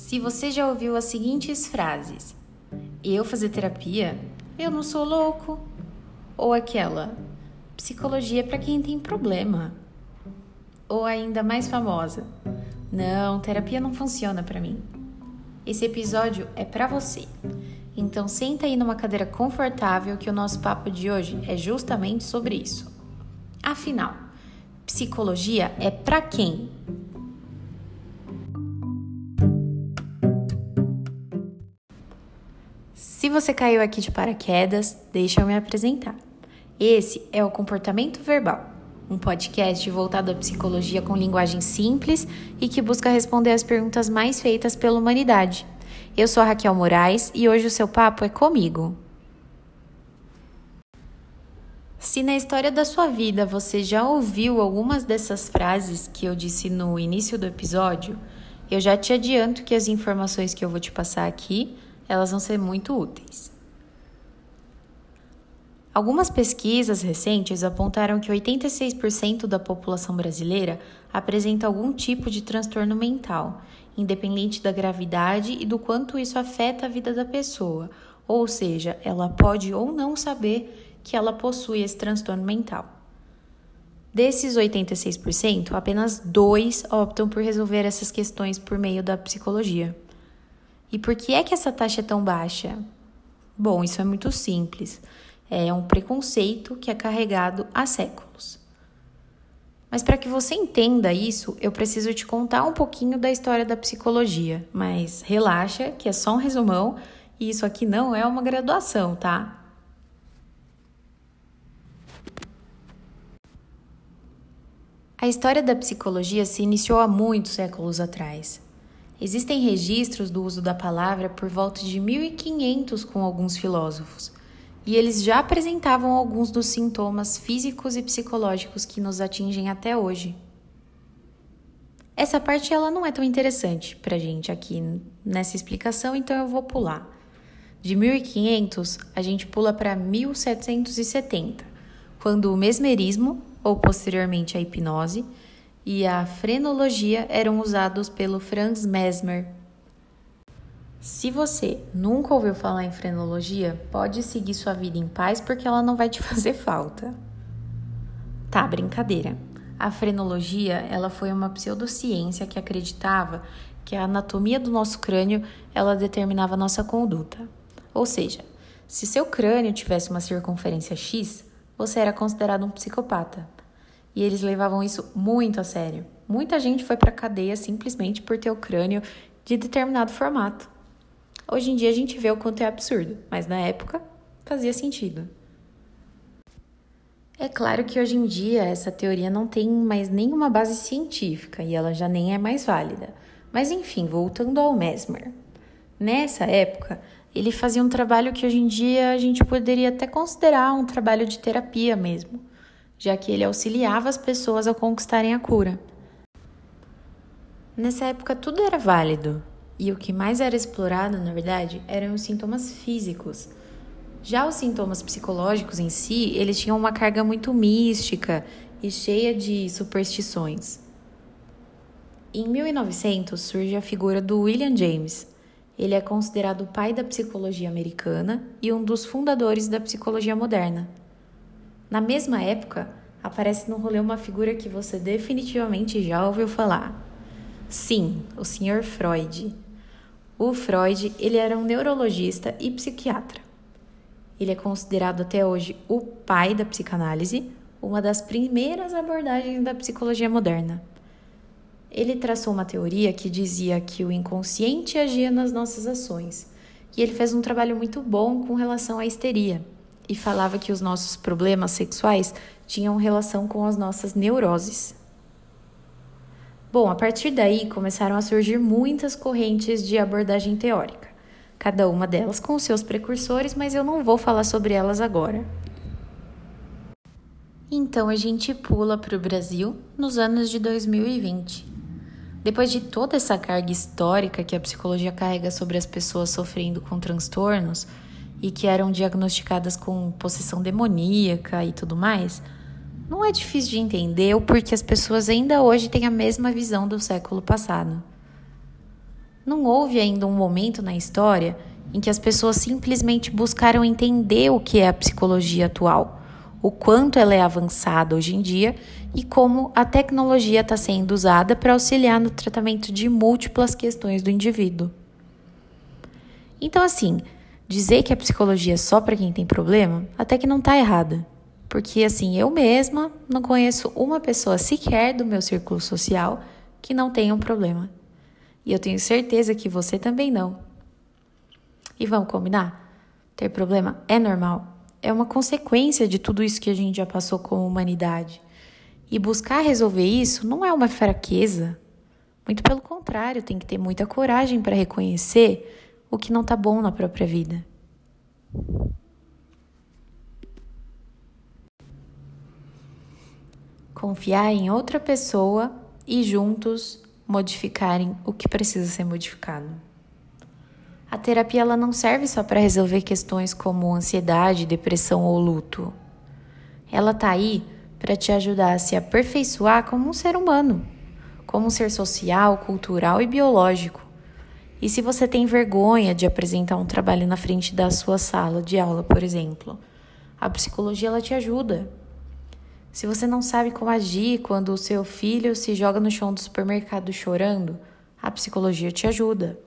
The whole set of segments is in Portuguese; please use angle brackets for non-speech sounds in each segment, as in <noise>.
Se você já ouviu as seguintes frases: Eu fazer terapia? Eu não sou louco. Ou aquela: Psicologia é para quem tem problema. Ou ainda mais famosa: Não, terapia não funciona para mim. Esse episódio é para você. Então senta aí numa cadeira confortável que o nosso papo de hoje é justamente sobre isso. Afinal, psicologia é para quem? Se você caiu aqui de paraquedas, deixa eu me apresentar. Esse é o Comportamento Verbal, um podcast voltado à psicologia com linguagem simples e que busca responder as perguntas mais feitas pela humanidade. Eu sou a Raquel Moraes e hoje o seu papo é comigo. Se na história da sua vida você já ouviu algumas dessas frases que eu disse no início do episódio, eu já te adianto que as informações que eu vou te passar aqui elas vão ser muito úteis. Algumas pesquisas recentes apontaram que 86% da população brasileira apresenta algum tipo de transtorno mental, independente da gravidade e do quanto isso afeta a vida da pessoa, ou seja, ela pode ou não saber que ela possui esse transtorno mental. Desses 86%, apenas 2 optam por resolver essas questões por meio da psicologia. E por que é que essa taxa é tão baixa? Bom, isso é muito simples. É um preconceito que é carregado há séculos. Mas para que você entenda isso, eu preciso te contar um pouquinho da história da psicologia. Mas relaxa, que é só um resumão e isso aqui não é uma graduação, tá? A história da psicologia se iniciou há muitos séculos atrás. Existem registros do uso da palavra por volta de 1500 com alguns filósofos, e eles já apresentavam alguns dos sintomas físicos e psicológicos que nos atingem até hoje. Essa parte ela não é tão interessante para gente aqui nessa explicação, então eu vou pular. De 1500, a gente pula para 1770, quando o mesmerismo, ou posteriormente a hipnose, e a frenologia eram usados pelo Franz Mesmer. Se você nunca ouviu falar em frenologia, pode seguir sua vida em paz porque ela não vai te <laughs> fazer falta. Tá, brincadeira. A frenologia, ela foi uma pseudociência que acreditava que a anatomia do nosso crânio, ela determinava nossa conduta. Ou seja, se seu crânio tivesse uma circunferência X, você era considerado um psicopata. E eles levavam isso muito a sério. Muita gente foi para cadeia simplesmente por ter o crânio de determinado formato. Hoje em dia a gente vê o quanto é absurdo, mas na época fazia sentido. É claro que hoje em dia essa teoria não tem mais nenhuma base científica e ela já nem é mais válida. Mas enfim, voltando ao Mesmer. Nessa época, ele fazia um trabalho que hoje em dia a gente poderia até considerar um trabalho de terapia mesmo já que ele auxiliava as pessoas a conquistarem a cura. Nessa época tudo era válido, e o que mais era explorado, na verdade, eram os sintomas físicos. Já os sintomas psicológicos em si, eles tinham uma carga muito mística e cheia de superstições. Em 1900 surge a figura do William James. Ele é considerado o pai da psicologia americana e um dos fundadores da psicologia moderna. Na mesma época, aparece no rolê uma figura que você definitivamente já ouviu falar. Sim, o Sr. Freud. O Freud, ele era um neurologista e psiquiatra. Ele é considerado até hoje o pai da psicanálise, uma das primeiras abordagens da psicologia moderna. Ele traçou uma teoria que dizia que o inconsciente agia nas nossas ações, e ele fez um trabalho muito bom com relação à histeria e falava que os nossos problemas sexuais tinham relação com as nossas neuroses. Bom, a partir daí começaram a surgir muitas correntes de abordagem teórica, cada uma delas com seus precursores, mas eu não vou falar sobre elas agora. Então a gente pula para o Brasil nos anos de 2020. Depois de toda essa carga histórica que a psicologia carrega sobre as pessoas sofrendo com transtornos, e que eram diagnosticadas com possessão demoníaca e tudo mais, não é difícil de entender o porquê as pessoas ainda hoje têm a mesma visão do século passado. Não houve ainda um momento na história em que as pessoas simplesmente buscaram entender o que é a psicologia atual, o quanto ela é avançada hoje em dia e como a tecnologia está sendo usada para auxiliar no tratamento de múltiplas questões do indivíduo. Então, assim, dizer que a psicologia é só para quem tem problema, até que não está errada. Porque, assim, eu mesma não conheço uma pessoa sequer do meu círculo social que não tenha um problema. E eu tenho certeza que você também não. E vamos combinar? Ter problema é normal. É uma consequência de tudo isso que a gente já passou como humanidade. E buscar resolver isso não é uma fraqueza. Muito pelo contrário, tem que ter muita coragem para reconhecer o que não está bom na própria vida. Confiar em outra pessoa e juntos modificarem o que precisa ser modificado. A terapia ela não serve só para resolver questões como ansiedade, depressão ou luto. Ela está aí para te ajudar a se aperfeiçoar como um ser humano, como um ser social, cultural e biológico. E se você tem vergonha de apresentar um trabalho na frente da sua sala de aula, por exemplo, a psicologia ela te ajuda. Se você não sabe como agir quando o seu filho se joga no chão do supermercado chorando, a psicologia te ajuda.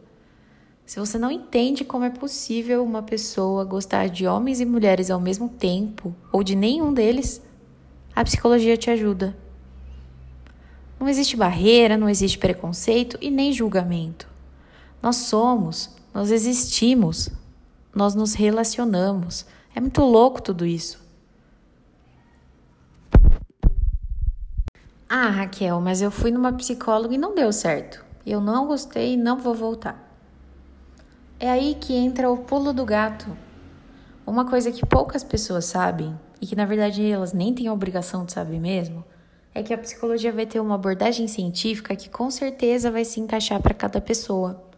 Se você não entende como é possível uma pessoa gostar de homens e mulheres ao mesmo tempo, ou de nenhum deles, a psicologia te ajuda. Não existe barreira, não existe preconceito e nem julgamento. Nós somos, nós existimos, nós nos relacionamos. É muito louco tudo isso. Ah, Raquel, mas eu fui numa psicóloga e não deu certo. Eu não gostei e não vou voltar. É aí que entra o pulo do gato. Uma coisa que poucas pessoas sabem e que na verdade elas nem têm a obrigação de saber mesmo, é que a psicologia vai ter uma abordagem científica que com certeza vai se encaixar para cada pessoa.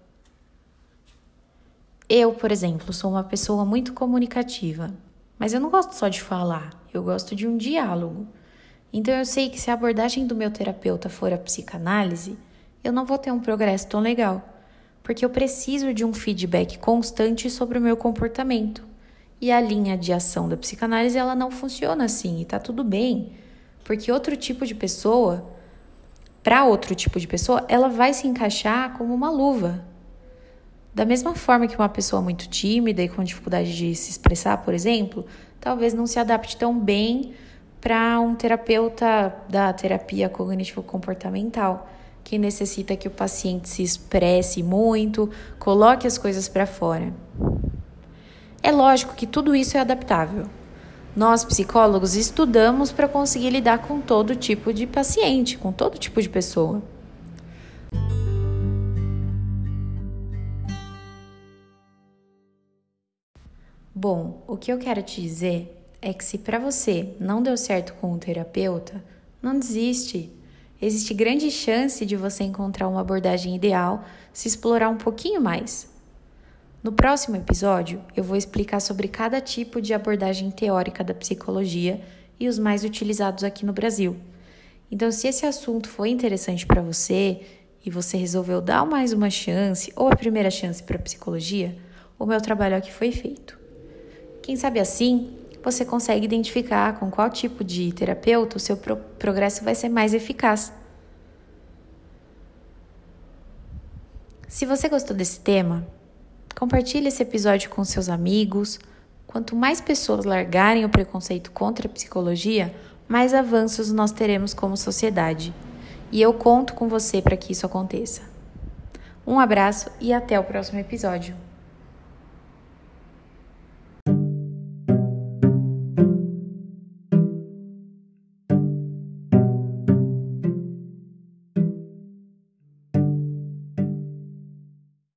Eu, por exemplo, sou uma pessoa muito comunicativa, mas eu não gosto só de falar, eu gosto de um diálogo. Então eu sei que se a abordagem do meu terapeuta for a psicanálise, eu não vou ter um progresso tão legal, porque eu preciso de um feedback constante sobre o meu comportamento. E a linha de ação da psicanálise ela não funciona assim, e tá tudo bem, porque outro tipo de pessoa, para outro tipo de pessoa, ela vai se encaixar como uma luva. Da mesma forma que uma pessoa muito tímida e com dificuldade de se expressar, por exemplo, talvez não se adapte tão bem para um terapeuta da terapia cognitivo-comportamental, que necessita que o paciente se expresse muito, coloque as coisas para fora. É lógico que tudo isso é adaptável. Nós, psicólogos, estudamos para conseguir lidar com todo tipo de paciente, com todo tipo de pessoa. Bom, o que eu quero te dizer é que se para você não deu certo com um terapeuta, não desiste. Existe grande chance de você encontrar uma abordagem ideal se explorar um pouquinho mais. No próximo episódio, eu vou explicar sobre cada tipo de abordagem teórica da psicologia e os mais utilizados aqui no Brasil. Então, se esse assunto foi interessante para você e você resolveu dar mais uma chance ou a primeira chance para a psicologia, o meu trabalho aqui foi feito. Quem sabe assim, você consegue identificar com qual tipo de terapeuta o seu pro progresso vai ser mais eficaz. Se você gostou desse tema, Compartilhe esse episódio com seus amigos. Quanto mais pessoas largarem o preconceito contra a psicologia, mais avanços nós teremos como sociedade. E eu conto com você para que isso aconteça. Um abraço e até o próximo episódio.